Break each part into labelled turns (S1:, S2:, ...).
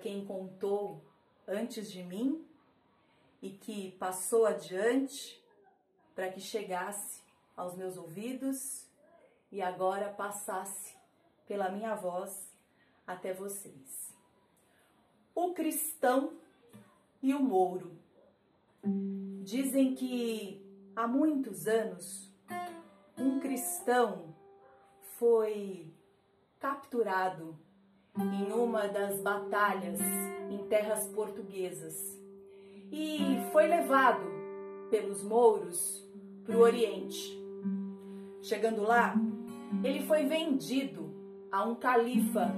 S1: Quem contou antes de mim e que passou adiante para que chegasse aos meus ouvidos e agora passasse pela minha voz até vocês. O cristão e o mouro. Dizem que há muitos anos um cristão foi capturado em uma das batalhas em terras portuguesas e foi levado pelos mouros para o Oriente. Chegando lá, ele foi vendido a um califa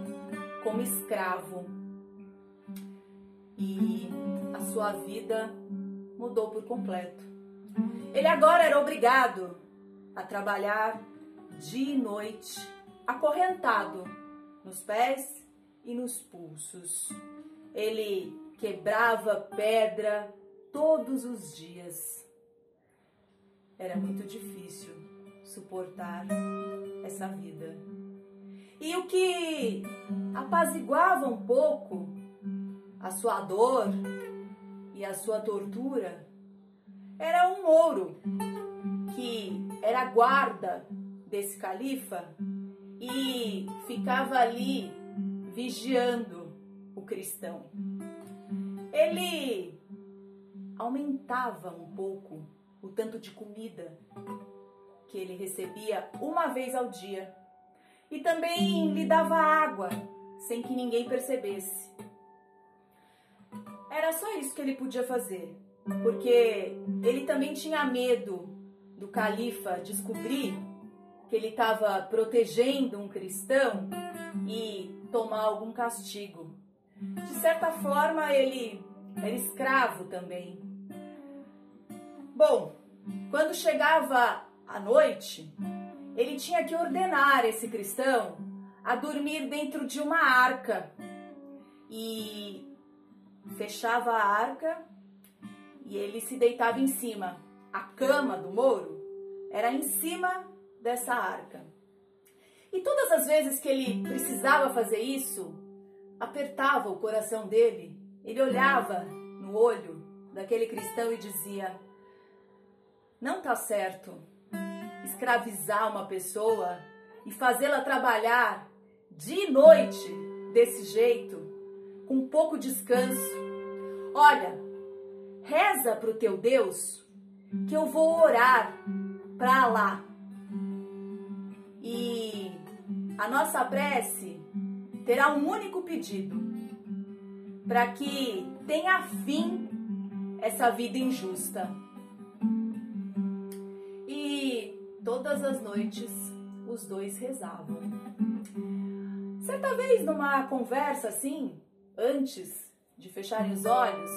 S1: como escravo e a sua vida mudou por completo. Ele agora era obrigado a trabalhar dia e noite, acorrentado nos pés e nos pulsos. Ele quebrava pedra todos os dias. Era muito difícil suportar essa vida. E o que apaziguava um pouco a sua dor e a sua tortura era um mouro que era guarda desse califa e ficava ali vigiando o cristão. Ele aumentava um pouco o tanto de comida que ele recebia uma vez ao dia e também lhe dava água sem que ninguém percebesse. Era só isso que ele podia fazer, porque ele também tinha medo do califa descobrir que ele estava protegendo um cristão e tomar algum castigo. De certa forma, ele era escravo também. Bom, quando chegava a noite, ele tinha que ordenar esse cristão a dormir dentro de uma arca e fechava a arca e ele se deitava em cima. A cama do Mouro era em cima dessa arca. E todas as vezes que ele precisava fazer isso, apertava o coração dele, ele olhava no olho daquele cristão e dizia: Não tá certo escravizar uma pessoa e fazê-la trabalhar dia e noite desse jeito, com pouco descanso. Olha, reza pro teu Deus que eu vou orar para lá. E a nossa prece terá um único pedido: para que tenha fim essa vida injusta. E todas as noites os dois rezavam. Certa vez, numa conversa assim, antes de fecharem os olhos,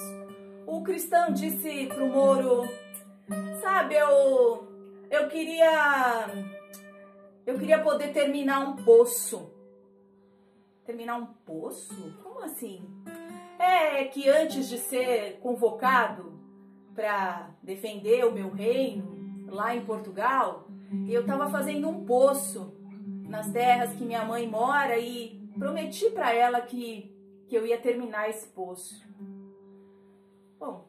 S1: o cristão disse pro Moro: Sabe, eu, eu queria. Eu queria poder terminar um poço. Terminar um poço? Como assim? É que antes de ser convocado para defender o meu reino lá em Portugal, eu estava fazendo um poço nas terras que minha mãe mora e prometi para ela que, que eu ia terminar esse poço. Bom,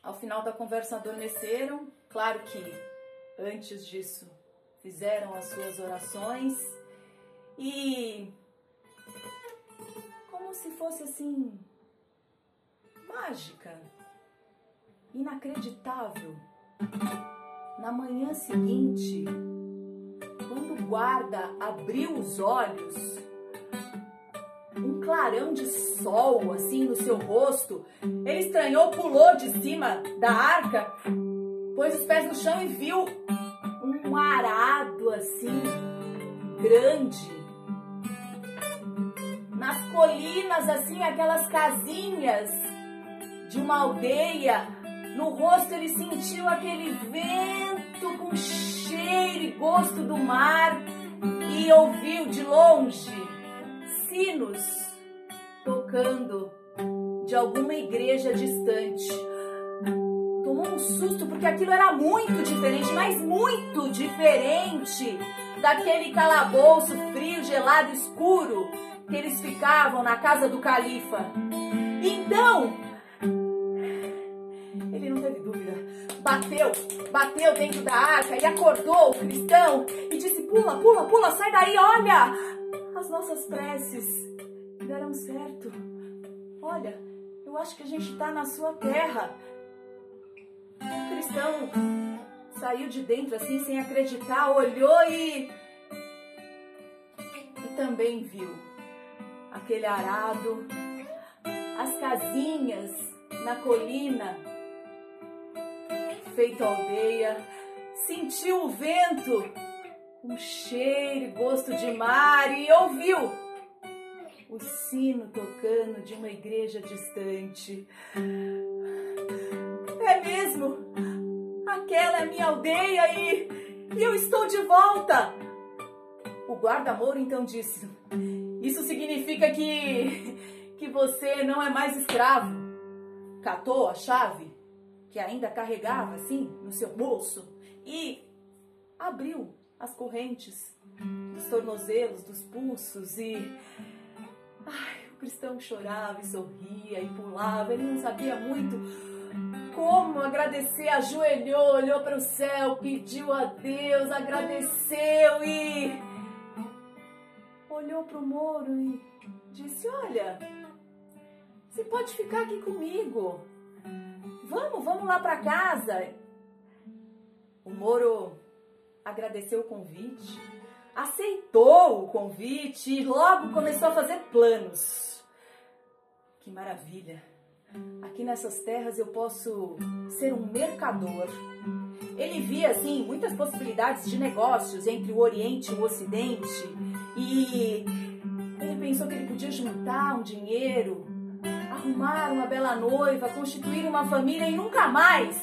S1: ao final da conversa adormeceram. Claro que antes disso fizeram as suas orações e como se fosse assim mágica, inacreditável. Na manhã seguinte, quando o guarda abriu os olhos, um clarão de sol assim no seu rosto. Ele estranhou, pulou de cima da arca, pôs os pés no chão e viu um arado assim, grande. Nas colinas, assim, aquelas casinhas de uma aldeia. No rosto ele sentiu aquele vento com cheiro e gosto do mar e ouviu de longe sinos tocando de alguma igreja distante. Um susto porque aquilo era muito diferente, mas muito diferente daquele calabouço frio, gelado, escuro que eles ficavam na casa do califa. Então, ele não teve dúvida. Bateu, bateu dentro da arca e acordou o cristão e disse: Pula, pula, pula, sai daí, olha! As nossas preces deram certo. Olha, eu acho que a gente está na sua terra. Cristão saiu de dentro assim, sem acreditar, olhou e. E também viu aquele arado, as casinhas na colina, feito aldeia, sentiu o vento, um cheiro e gosto de mar e ouviu o sino tocando de uma igreja distante. Aquela é minha aldeia e, e eu estou de volta. O guarda-mouro então disse: Isso significa que, que você não é mais escravo. Catou a chave que ainda carregava assim no seu bolso e abriu as correntes dos tornozelos, dos pulsos e. Ai, o cristão chorava e sorria e pulava, ele não sabia muito como agradecer, ajoelhou, olhou para o céu, pediu a Deus, agradeceu e olhou para o Moro e disse: Olha, você pode ficar aqui comigo. Vamos, vamos lá para casa. O Moro agradeceu o convite, aceitou o convite e logo começou a fazer planos. Que maravilha! Aqui nessas terras eu posso ser um mercador. Ele via assim muitas possibilidades de negócios entre o Oriente e o Ocidente e ele pensou que ele podia juntar um dinheiro, arrumar uma bela noiva, constituir uma família e nunca mais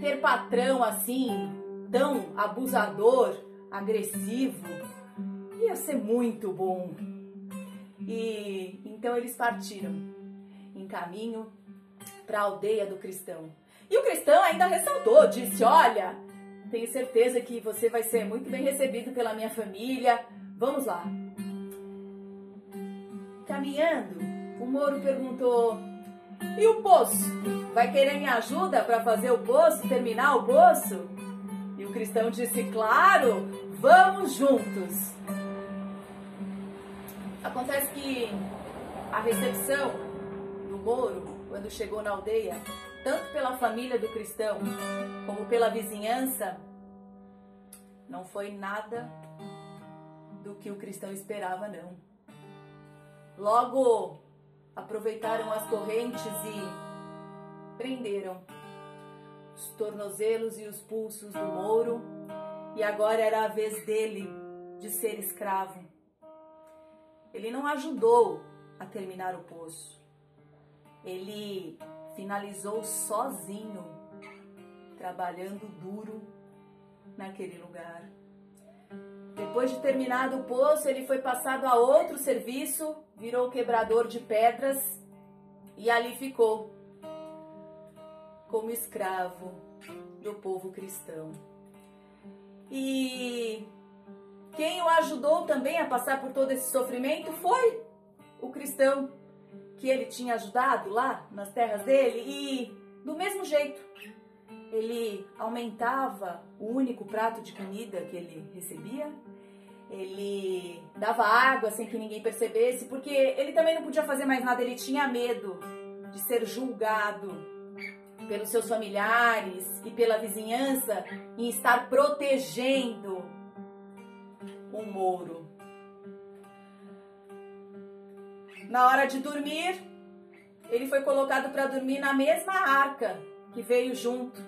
S1: ter patrão assim, tão abusador, agressivo. Ia ser muito bom. E então eles partiram em caminho para a aldeia do cristão. E o cristão ainda ressaltou, disse: Olha, tenho certeza que você vai ser muito bem recebido pela minha família. Vamos lá. Caminhando, o Moro perguntou: E o poço? Vai querer minha ajuda para fazer o poço, terminar o poço? E o cristão disse: Claro, vamos juntos. Acontece que a recepção Moro, quando chegou na aldeia, tanto pela família do cristão como pela vizinhança, não foi nada do que o cristão esperava, não. Logo aproveitaram as correntes e prenderam os tornozelos e os pulsos do Moro, e agora era a vez dele de ser escravo. Ele não ajudou a terminar o poço. Ele finalizou sozinho, trabalhando duro naquele lugar. Depois de terminado o poço, ele foi passado a outro serviço, virou quebrador de pedras e ali ficou como escravo do povo cristão. E quem o ajudou também a passar por todo esse sofrimento foi o cristão que ele tinha ajudado lá nas terras dele e do mesmo jeito ele aumentava o único prato de comida que ele recebia, ele dava água sem que ninguém percebesse, porque ele também não podia fazer mais nada, ele tinha medo de ser julgado pelos seus familiares e pela vizinhança em estar protegendo o Moro. Na hora de dormir, ele foi colocado para dormir na mesma arca que veio junto.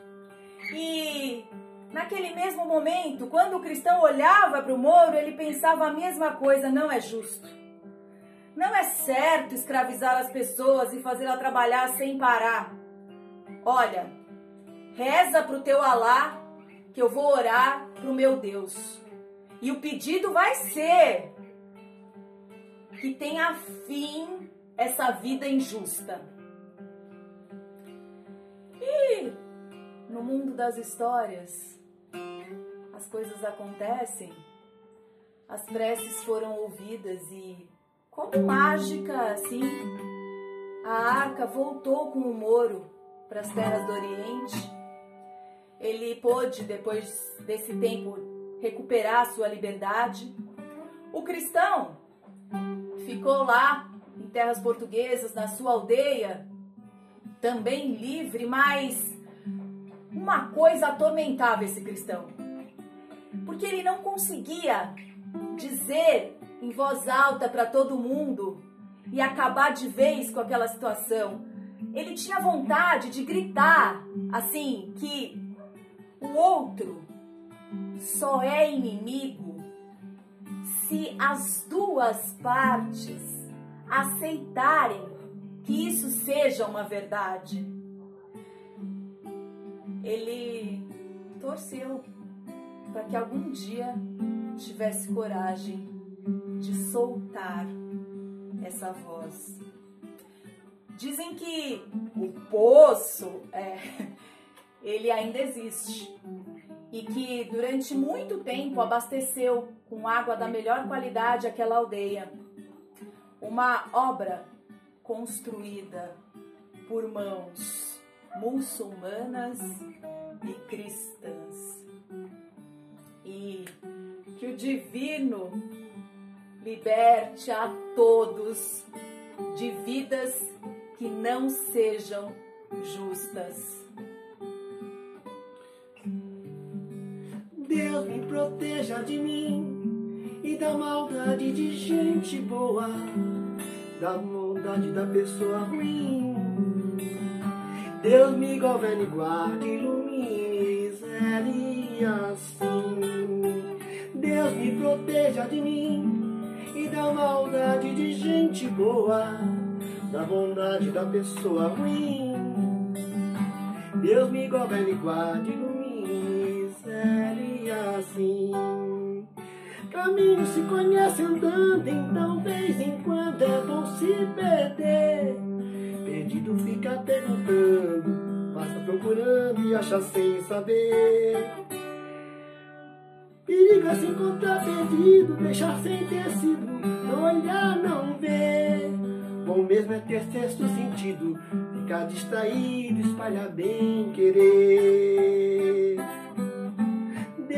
S1: E naquele mesmo momento, quando o cristão olhava para o Moro, ele pensava a mesma coisa: não é justo. Não é certo escravizar as pessoas e fazê-la trabalhar sem parar. Olha, reza para o teu Alá que eu vou orar para o meu Deus. E o pedido vai ser que tenha fim essa vida injusta. E no mundo das histórias, as coisas acontecem, as preces foram ouvidas e, como mágica, assim, a arca voltou com o Moro para as terras do Oriente. Ele pôde, depois desse tempo, recuperar sua liberdade. O cristão ficou lá em terras portuguesas, na sua aldeia, também livre, mas uma coisa atormentava esse cristão. Porque ele não conseguia dizer em voz alta para todo mundo e acabar de vez com aquela situação. Ele tinha vontade de gritar assim que o outro só é inimigo se as duas partes aceitarem que isso seja uma verdade. Ele torceu para que algum dia tivesse coragem de soltar essa voz. Dizem que o poço, é, ele ainda existe e que durante muito tempo abasteceu com água da melhor qualidade aquela aldeia. Uma obra construída por mãos muçulmanas e cristãs. E que o divino liberte a todos de vidas que não sejam justas.
S2: Deus me proteja de mim e da maldade de gente boa, da maldade da pessoa ruim. Deus me governe, guarde, ilumine, zere assim. Deus me proteja de mim e da maldade de gente boa, da bondade da pessoa ruim. Deus me governe, guarde, ilumine, assim. Caminho se conhece andando, então vez em quando é bom se perder. Perdido fica perguntando, passa procurando e acha sem saber. Perigo é se encontrar perdido, deixar sem tecido, não olhar, não ver. Bom mesmo é ter sexto sentido, ficar distraído, espalhar bem querer.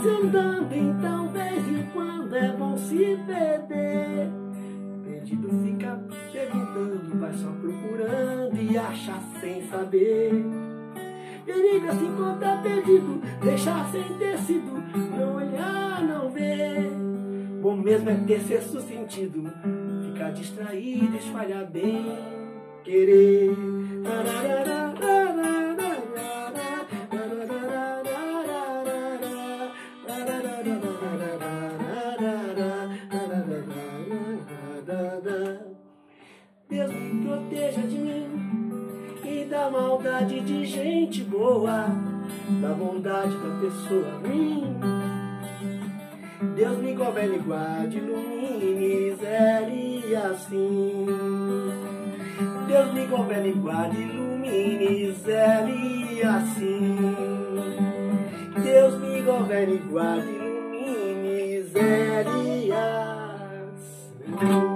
S2: se andando, então em quando é bom se perder. Perdido fica perguntando, vai só procurando e acha sem saber. Periga se encontrar perdido, deixar sem tecido, não olhar, não ver. Bom mesmo é ter sexto sentido, ficar distraído, espalhar bem, querer. Deus gente boa, da bondade da pessoa ruim. Deus me governe, guarde, ilumine, zere assim. Deus me governe, guarde, ilumine, zere assim. Deus me governe, guarde, ilumine, zere assim.